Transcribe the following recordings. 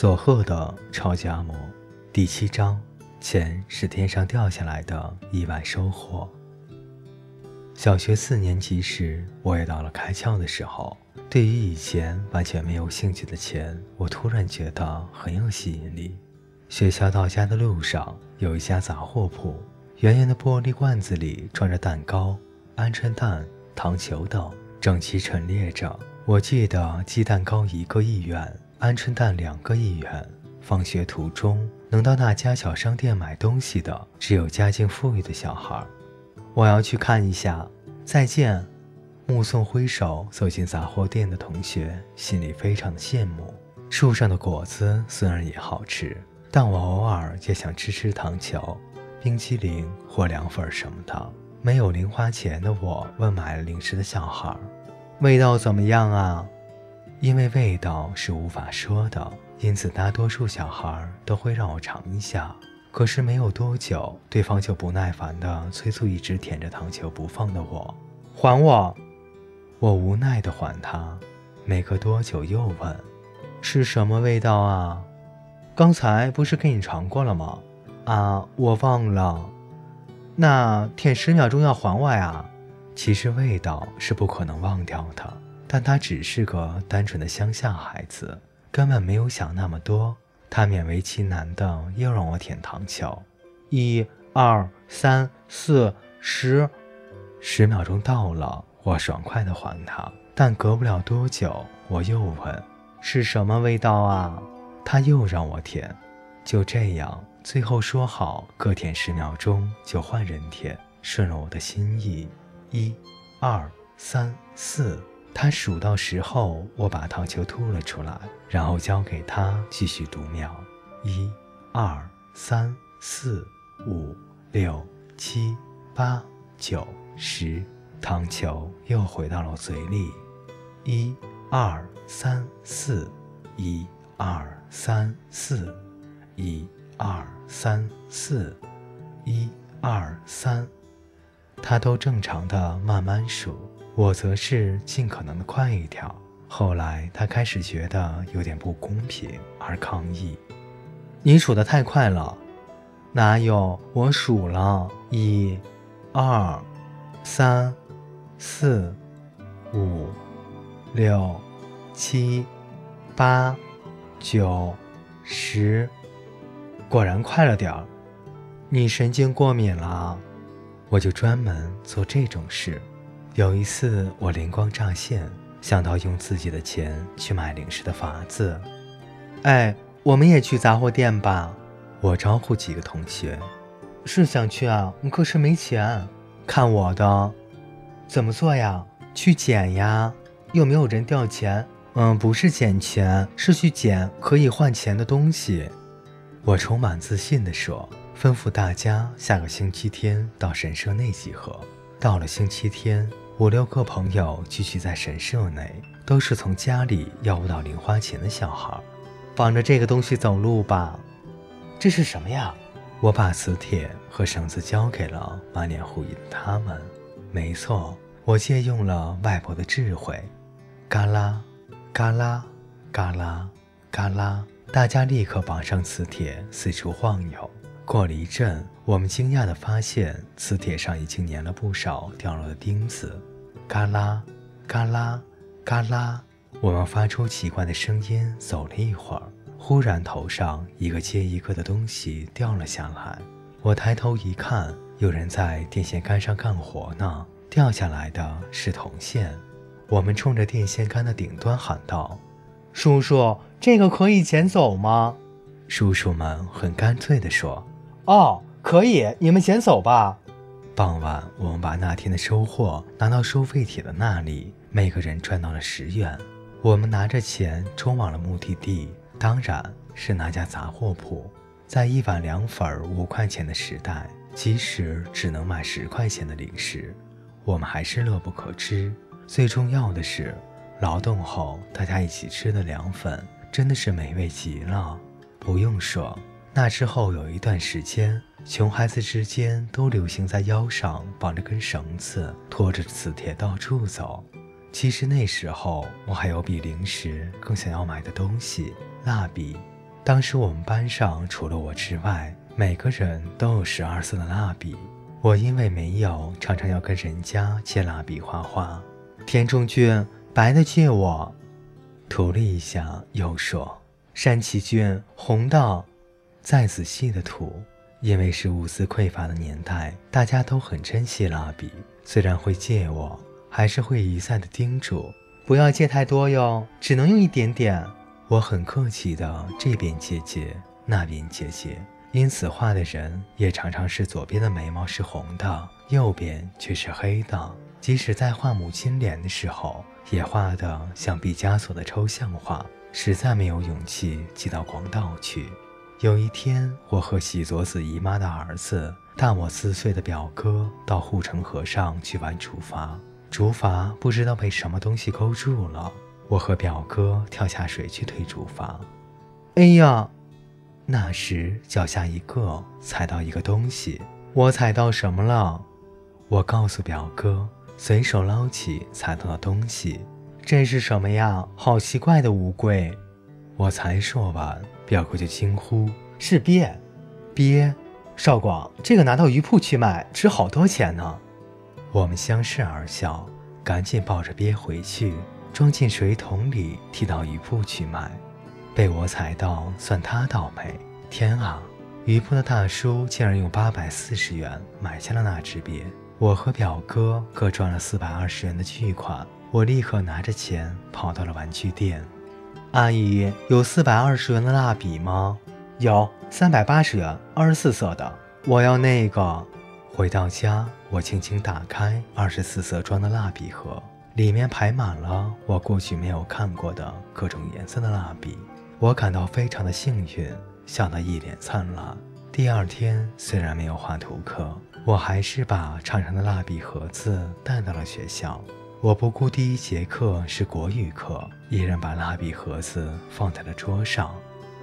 佐贺的超级阿嬷第七章：钱是天上掉下来的意外收获。小学四年级时，我也到了开窍的时候。对于以前完全没有兴趣的钱，我突然觉得很有吸引力。学校到家的路上有一家杂货铺，圆圆的玻璃罐子里装着蛋糕、鹌鹑蛋、糖球等，整齐陈列着。我记得鸡蛋糕一个一元。鹌鹑蛋两个一元。放学途中能到那家小商店买东西的，只有家境富裕的小孩。我要去看一下。再见。目送挥手走进杂货店的同学，心里非常的羡慕。树上的果子虽然也好吃，但我偶尔也想吃吃糖球、冰淇淋或凉粉什么的。没有零花钱的我问买了零食的小孩：“味道怎么样啊？”因为味道是无法说的，因此大多数小孩都会让我尝一下。可是没有多久，对方就不耐烦地催促一直舔着糖球不放的我：“还我！”我无奈地还他。没隔多久又问：“是什么味道啊？刚才不是给你尝过了吗？”“啊，我忘了。”“那舔十秒钟要还我呀？”其实味道是不可能忘掉的。但他只是个单纯的乡下孩子，根本没有想那么多。他勉为其难的又让我舔糖球，一、二、三、四、十，十秒钟到了，我爽快的还他。但隔不了多久，我又问是什么味道啊？他又让我舔。就这样，最后说好各舔十秒钟就换人舔，顺了我的心意。一、二、三、四。他数到十后，我把糖球吐了出来，然后交给他继续读秒：一、二、三、四、五、六、七、八、九、十。糖球又回到了嘴里：一、二、三、四，一、二、三、四，一、二、三、四，一、二、三。他都正常的慢慢数。我则是尽可能的快一条。后来他开始觉得有点不公平，而抗议：“你数的太快了，哪有？我数了一、二、三、四、五、六、七、八、九、十，果然快了点儿。你神经过敏了？我就专门做这种事。”有一次，我灵光乍现，想到用自己的钱去买零食的法子。哎，我们也去杂货店吧！我招呼几个同学。是想去啊，可是没钱。看我的，怎么做呀？去捡呀！又没有人掉钱。嗯，不是捡钱，是去捡可以换钱的东西。我充满自信地说，吩咐大家下个星期天到神社内集合。到了星期天。五六个朋友聚集在神社内，都是从家里要不到零花钱的小孩。绑着这个东西走路吧。这是什么呀？我把磁铁和绳子交给了满脸狐疑的他们。没错，我借用了外婆的智慧。嘎啦，嘎啦，嘎啦，嘎啦，大家立刻绑上磁铁，四处晃悠。过了一阵，我们惊讶地发现磁铁上已经粘了不少掉落的钉子，嘎啦，嘎啦，嘎啦。我们发出奇怪的声音，走了一会儿，忽然头上一个接一个的东西掉了下来。我抬头一看，有人在电线杆上干活呢。掉下来的是铜线。我们冲着电线杆的顶端喊道：“叔叔，这个可以捡走吗？”叔叔们很干脆地说。哦，可以，你们先走吧。傍晚，我们把那天的收获拿到收废铁的那里，每个人赚到了十元。我们拿着钱冲往了目的地，当然是那家杂货铺。在一碗凉粉五块钱的时代，即使只能买十块钱的零食，我们还是乐不可支。最重要的是，劳动后大家一起吃的凉粉真的是美味极了。不用说。那之后有一段时间，熊孩子之间都流行在腰上绑着根绳子，拖着磁铁到处走。其实那时候我还有比零食更想要买的东西——蜡笔。当时我们班上除了我之外，每个人都有十二色的蜡笔。我因为没有，常常要跟人家借蜡笔画画。田中君，白的借我。涂了一下，又说：“山崎君，红的。”再仔细的涂。因为是物资匮乏的年代，大家都很珍惜蜡笔。虽然会借我，还是会一再的叮嘱：“不要借太多哟，只能用一点点。”我很客气的这边借借，那边借借，因此画的人也常常是左边的眉毛是红的，右边却是黑的。即使在画母亲脸的时候，也画得像毕加索的抽象画，实在没有勇气寄到广岛去。有一天，我和喜佐子姨妈的儿子、大我四岁的表哥到护城河上去玩竹筏，竹筏不知道被什么东西勾住了。我和表哥跳下水去推竹筏，哎呀！那时脚下一个踩到一个东西，我踩到什么了？我告诉表哥，随手捞起踩到的东西，这是什么呀？好奇怪的乌龟！我才说完，表哥就惊呼：“是鳖！鳖！少广，这个拿到鱼铺去卖，值好多钱呢！”我们相视而笑，赶紧抱着鳖回去。装进水桶里，提到鱼铺去卖，被我踩到，算他倒霉。天啊！鱼铺的大叔竟然用八百四十元买下了那只鳖。我和表哥各赚了四百二十元的巨款。我立刻拿着钱跑到了玩具店。阿姨，有四百二十元的蜡笔吗？有，三百八十元，二十四色的。我要那个。回到家，我轻轻打开二十四色装的蜡笔盒。里面排满了我过去没有看过的各种颜色的蜡笔，我感到非常的幸运，笑得一脸灿烂。第二天虽然没有画图课，我还是把长长的蜡笔盒子带到了学校。我不顾第一节课是国语课，依然把蜡笔盒子放在了桌上。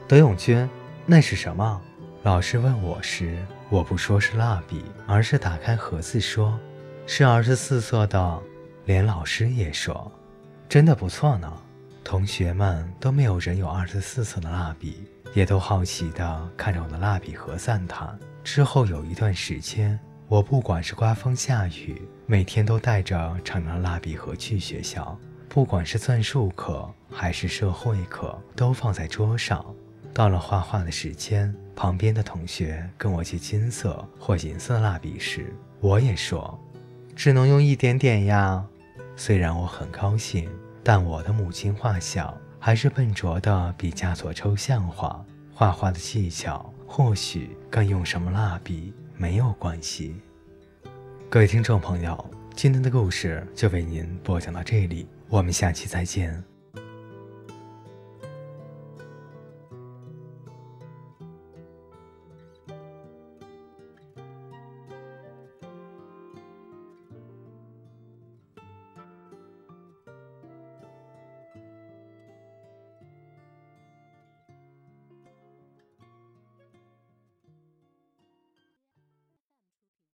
德永君，那是什么？老师问我时，我不说是蜡笔，而是打开盒子说，是二十四色的。连老师也说：“真的不错呢。”同学们都没有人有二十四色的蜡笔，也都好奇地看着我的蜡笔盒赞叹。之后有一段时间，我不管是刮风下雨，每天都带着长长蜡笔盒去学校。不管是算术课还是社会课，都放在桌上。到了画画的时间，旁边的同学跟我借金色或银色蜡笔时，我也说：“只能用一点点呀。”虽然我很高兴，但我的母亲画像还是笨拙的毕加索抽象画。画画的技巧或许跟用什么蜡笔没有关系。各位听众朋友，今天的故事就为您播讲到这里，我们下期再见。